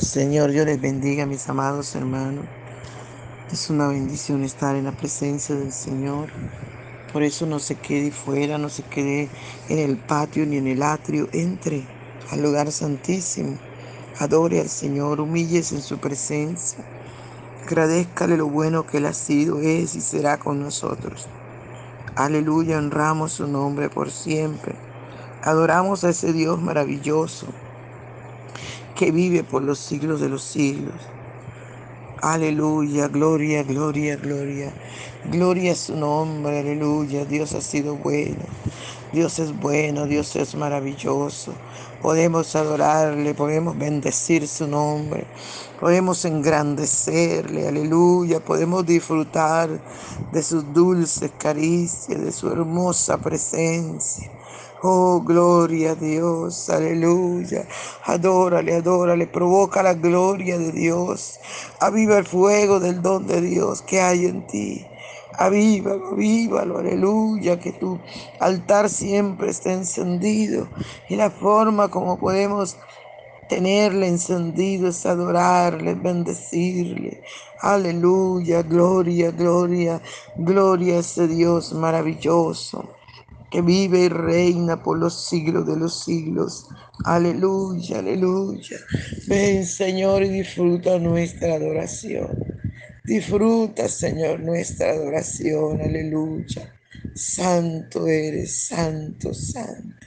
Señor, Dios les bendiga, mis amados hermanos. Es una bendición estar en la presencia del Señor. Por eso no se quede fuera, no se quede en el patio ni en el atrio. Entre al lugar santísimo. Adore al Señor, humíllese en su presencia. Agradezcale lo bueno que Él ha sido, es y será con nosotros. Aleluya, honramos su nombre por siempre. Adoramos a ese Dios maravilloso que vive por los siglos de los siglos. Aleluya, gloria, gloria, gloria. Gloria a su nombre, aleluya. Dios ha sido bueno. Dios es bueno, Dios es maravilloso. Podemos adorarle, podemos bendecir su nombre, podemos engrandecerle, aleluya. Podemos disfrutar de sus dulces caricias, de su hermosa presencia. Oh, gloria a Dios, aleluya. Adórale, adórale, provoca la gloria de Dios. Aviva el fuego del don de Dios que hay en ti. Avívalo, avívalo, aleluya, que tu altar siempre esté encendido. Y la forma como podemos tenerle encendido es adorarle, bendecirle. Aleluya, gloria, gloria, gloria a ese Dios maravilloso que vive y reina por los siglos de los siglos. Aleluya, aleluya. Ven, Señor, y disfruta nuestra adoración. Disfruta, Señor, nuestra adoración. Aleluya. Santo eres, santo, santo.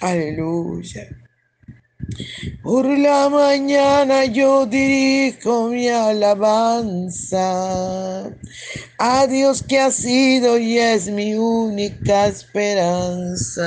Aleluya. Por la mañana yo dirijo mi alabanza a Dios que ha sido y es mi única esperanza.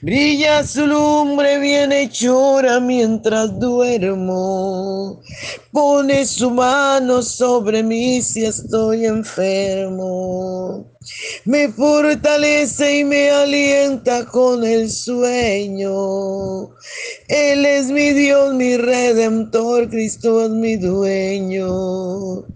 Brilla su lumbre bien llora mientras duermo. Pone su mano sobre mí si estoy enfermo. Me fortalece y me alienta con el sueño. Él es mi Dios, mi redentor, Cristo es mi dueño.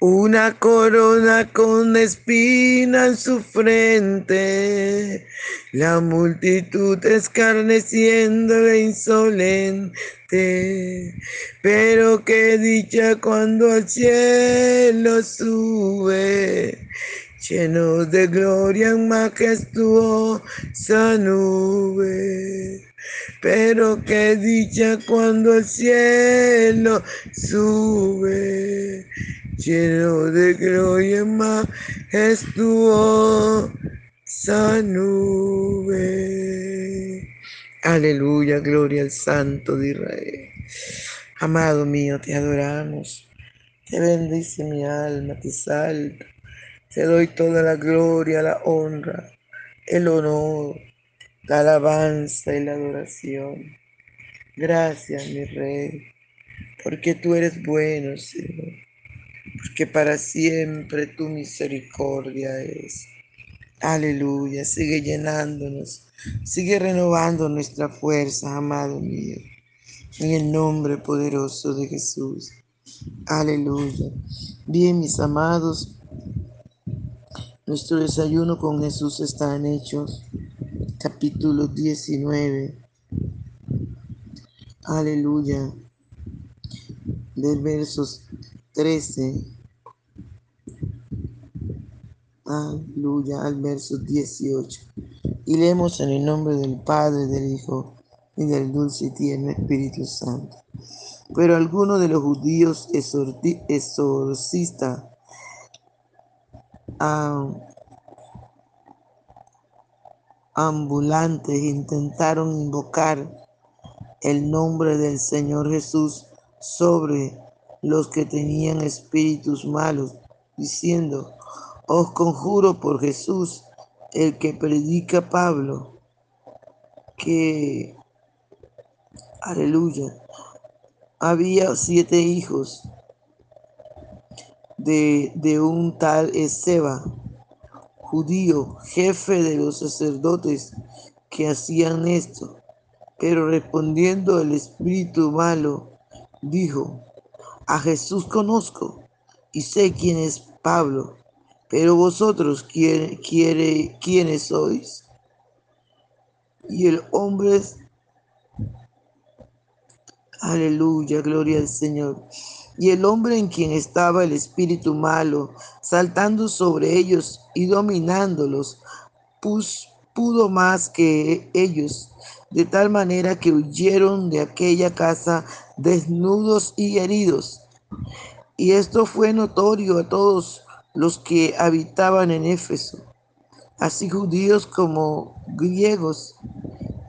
Una corona con espina en su frente, la multitud escarneciéndole insolente. Pero qué dicha cuando al cielo sube, lleno de gloria en majestuosa nube. Pero qué dicha cuando al cielo sube lleno de gloria majestuosa nube. Aleluya, gloria al Santo de Israel. Amado mío, te adoramos. Te bendice mi alma, te salto. Te doy toda la gloria, la honra, el honor, la alabanza y la adoración. Gracias, mi Rey, porque tú eres bueno, Señor, porque para siempre tu misericordia es. Aleluya, sigue llenándonos, sigue renovando nuestra fuerza, amado mío, en el nombre poderoso de Jesús. Aleluya. Bien, mis amados, nuestro desayuno con Jesús está en Hechos, capítulo 19. Aleluya. Del versos 13. Aleluya. Al verso 18. Y leemos en el nombre del Padre, del Hijo y del dulce y tierno Espíritu Santo. Pero algunos de los judíos exorcistas ambulantes intentaron invocar el nombre del Señor Jesús sobre los que tenían espíritus malos, diciendo, os conjuro por Jesús, el que predica Pablo, que, aleluya, había siete hijos de, de un tal Ezeba, judío, jefe de los sacerdotes que hacían esto. Pero respondiendo el espíritu malo, dijo, a Jesús conozco y sé quién es Pablo, pero vosotros quién, quiénes sois. Y el hombre, aleluya, gloria al Señor. Y el hombre en quien estaba el espíritu malo, saltando sobre ellos y dominándolos, pudo más que ellos de tal manera que huyeron de aquella casa desnudos y heridos. Y esto fue notorio a todos los que habitaban en Éfeso, así judíos como griegos,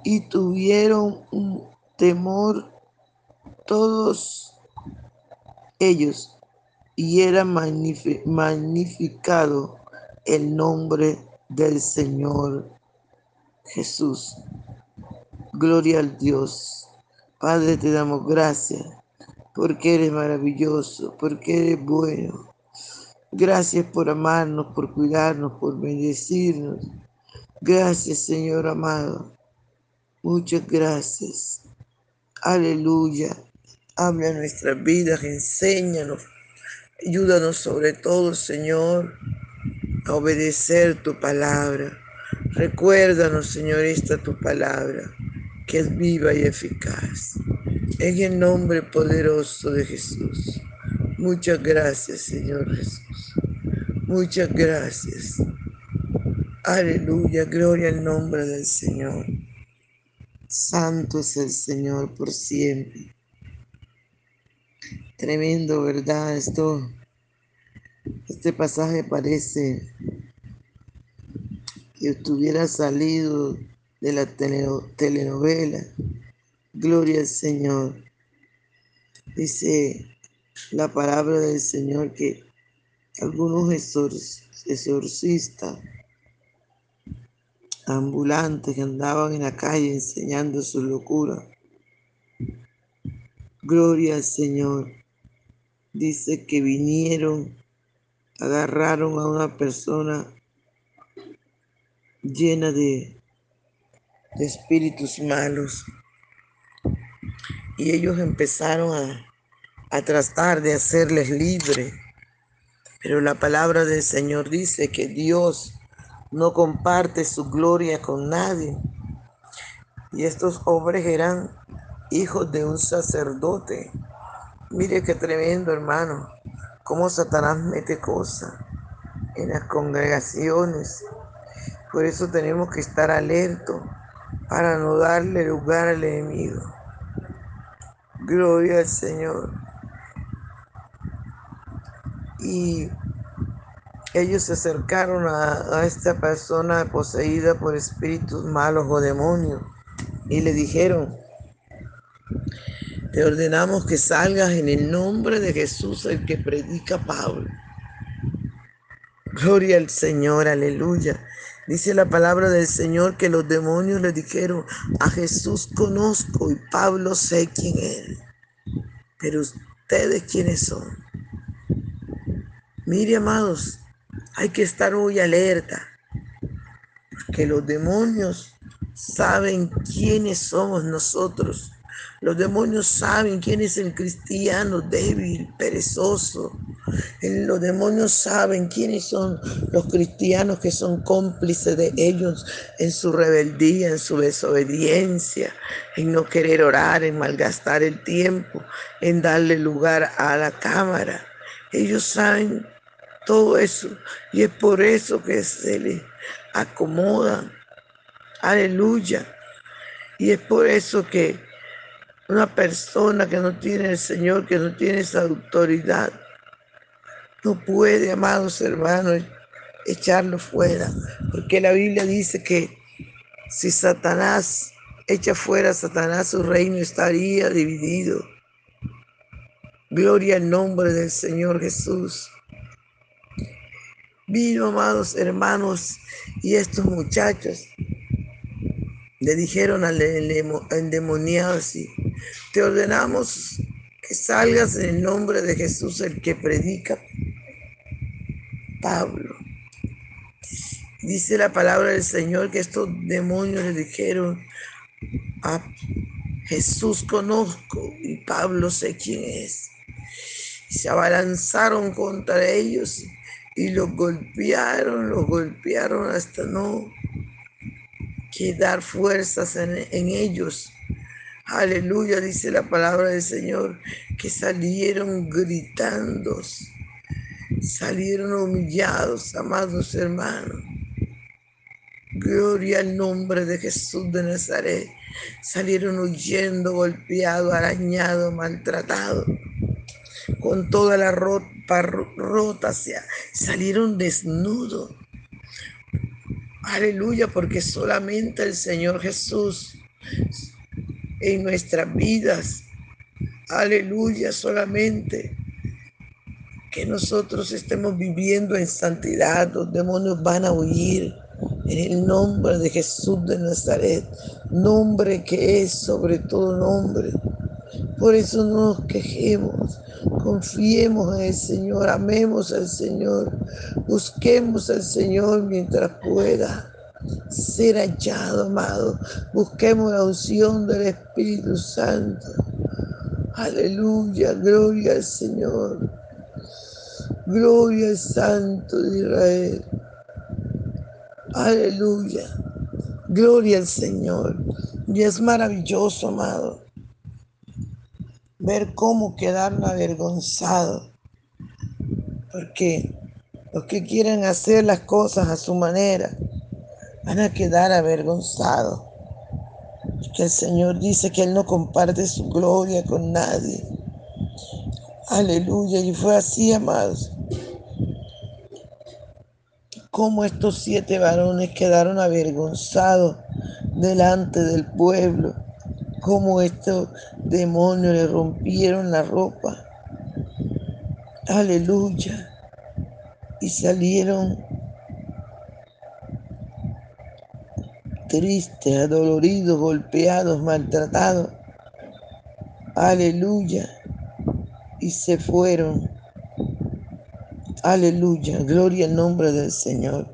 y tuvieron un temor todos ellos, y era magnificado el nombre del Señor Jesús. Gloria al Dios. Padre, te damos gracias porque eres maravilloso, porque eres bueno. Gracias por amarnos, por cuidarnos, por bendecirnos. Gracias, Señor amado. Muchas gracias. Aleluya. Habla nuestras vidas, enséñanos. Ayúdanos sobre todo, Señor, a obedecer tu palabra. Recuérdanos, Señor, esta tu palabra que es viva y eficaz. En el nombre poderoso de Jesús. Muchas gracias, Señor Jesús. Muchas gracias. Aleluya, gloria al nombre del Señor. Santo es el Señor por siempre. Tremendo, ¿verdad? Esto, este pasaje parece que estuviera salido de la telenovela. Gloria al Señor. Dice la palabra del Señor que algunos exorcistas ambulantes que andaban en la calle enseñando su locura. Gloria al Señor. Dice que vinieron, agarraron a una persona llena de de espíritus malos. Y ellos empezaron a, a tratar de hacerles libre. Pero la palabra del Señor dice que Dios no comparte su gloria con nadie. Y estos hombres eran hijos de un sacerdote. Mire qué tremendo, hermano, cómo Satanás mete cosas en las congregaciones. Por eso tenemos que estar alertos para no darle lugar al enemigo. Gloria al Señor. Y ellos se acercaron a, a esta persona poseída por espíritus malos o demonios y le dijeron, te ordenamos que salgas en el nombre de Jesús, el que predica Pablo. Gloria al Señor, aleluya. Dice la palabra del Señor que los demonios le dijeron, a Jesús conozco y Pablo sé quién es. Pero ustedes quiénes son. Mire, amados, hay que estar muy alerta. Que los demonios saben quiénes somos nosotros. Los demonios saben quién es el cristiano débil, perezoso. Los demonios saben quiénes son los cristianos que son cómplices de ellos en su rebeldía, en su desobediencia, en no querer orar, en malgastar el tiempo, en darle lugar a la cámara. Ellos saben todo eso y es por eso que se les acomodan. Aleluya. Y es por eso que una persona que no tiene el Señor, que no tiene esa autoridad, no puede, amados hermanos, echarlo fuera. Porque la Biblia dice que si Satanás echa fuera a Satanás, su reino estaría dividido. Gloria al nombre del Señor Jesús. Vino, amados hermanos, y estos muchachos le dijeron al endemoniado así, te ordenamos que salgas en el nombre de Jesús, el que predica Pablo. Dice la palabra del Señor que estos demonios le dijeron a Jesús conozco y Pablo sé quién es. Y se abalanzaron contra ellos y los golpearon, los golpearon hasta no quedar fuerzas en, en ellos Aleluya, dice la palabra del Señor, que salieron gritando, salieron humillados, amados hermanos. Gloria al nombre de Jesús de Nazaret. Salieron huyendo, golpeados, arañados, maltratados, con toda la ropa rota, salieron desnudos. Aleluya, porque solamente el Señor Jesús en nuestras vidas. Aleluya, solamente que nosotros estemos viviendo en santidad, los demonios van a huir en el nombre de Jesús de Nazaret, nombre que es sobre todo nombre. Por eso no nos quejemos, confiemos en el Señor, amemos al Señor, busquemos al Señor mientras pueda ser hallado, amado. Busquemos la unción del Espíritu Santo. Aleluya, gloria al Señor. Gloria al Santo de Israel. Aleluya. Gloria al Señor. Y es maravilloso, amado, ver cómo quedaron avergonzados. Porque los que quieren hacer las cosas a su manera, van a quedar avergonzados. Que el Señor dice que Él no comparte su gloria con nadie. Aleluya. Y fue así, amados. Como estos siete varones quedaron avergonzados delante del pueblo. Como estos demonios le rompieron la ropa. Aleluya. Y salieron tristes, adoloridos, golpeados, maltratados. Aleluya. Y se fueron. Aleluya. Gloria al nombre del Señor.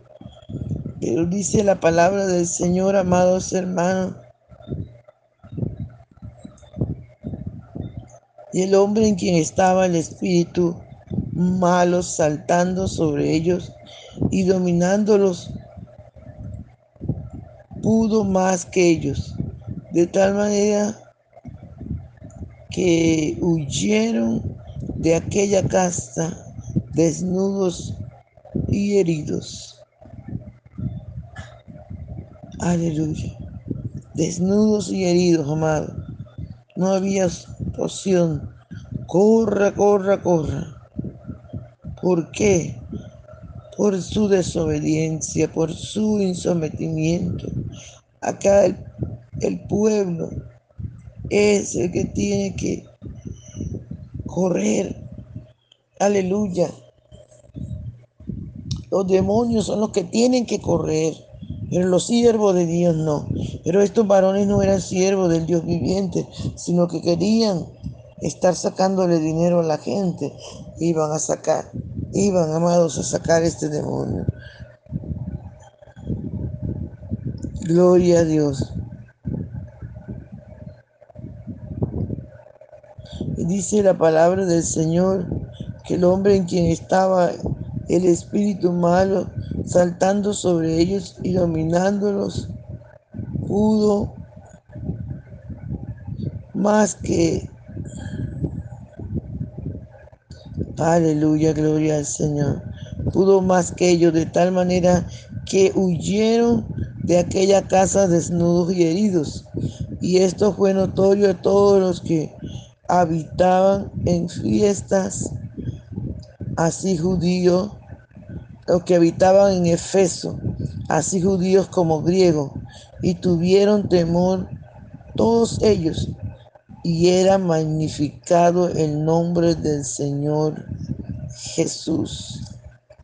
Pero dice la palabra del Señor, amados hermanos. Y el hombre en quien estaba el espíritu malo saltando sobre ellos y dominándolos pudo más que ellos, de tal manera que huyeron de aquella casa desnudos y heridos. Aleluya. Desnudos y heridos, amado. No había opción. Corra, corra, corra. ¿Por qué? Por su desobediencia, por su insometimiento. Acá el, pueblo es el que tiene que correr. Aleluya. Los demonios son los que tienen que correr, pero los siervos de Dios no. Pero estos varones no eran siervos del Dios viviente, sino que querían estar sacándole dinero a la gente. Iban a sacar, iban, amados, a sacar este demonio. Gloria a Dios. Dice la palabra del Señor que el hombre en quien estaba el espíritu malo saltando sobre ellos y dominándolos pudo más que aleluya, gloria al Señor, pudo más que ellos de tal manera que huyeron de aquella casa desnudos y heridos. Y esto fue notorio a todos los que habitaban en fiestas, así judíos, los que habitaban en Efeso, así judíos como griegos, y tuvieron temor todos ellos, y era magnificado el nombre del Señor Jesús.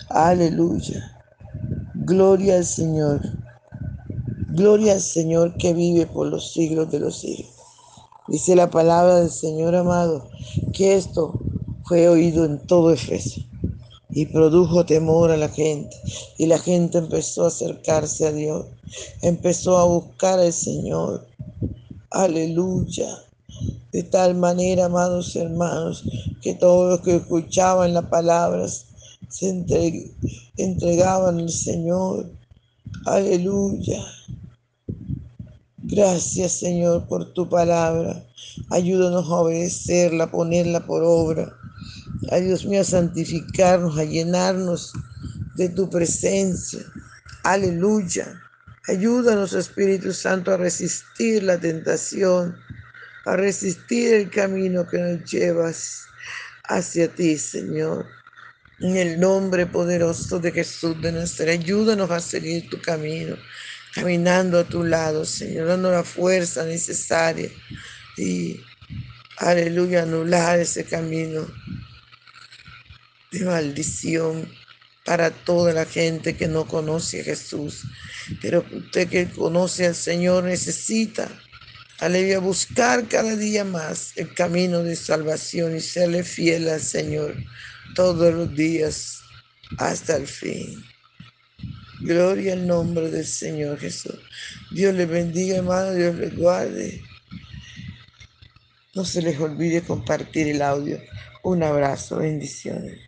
Aleluya. Gloria al Señor. Gloria al Señor que vive por los siglos de los siglos. Dice la palabra del Señor amado que esto fue oído en todo Efeso y produjo temor a la gente. Y la gente empezó a acercarse a Dios, empezó a buscar al Señor. Aleluya. De tal manera, amados hermanos, que todos los que escuchaban las palabras se entregaban al Señor. Aleluya. Gracias Señor por tu palabra. Ayúdanos a obedecerla, a ponerla por obra. Ay Dios mío, a santificarnos, a llenarnos de tu presencia. Aleluya. Ayúdanos, Espíritu Santo, a resistir la tentación, a resistir el camino que nos llevas hacia ti, Señor. En el nombre poderoso de Jesús de nuestra, ayúdanos a seguir tu camino caminando a tu lado, Señor, dando la fuerza necesaria y, aleluya, anular ese camino de maldición para toda la gente que no conoce a Jesús. Pero usted que conoce al Señor necesita, aleluya, buscar cada día más el camino de salvación y serle fiel al Señor todos los días hasta el fin. Gloria al nombre del Señor Jesús. Dios les bendiga, hermano, Dios les guarde. No se les olvide compartir el audio. Un abrazo, bendiciones.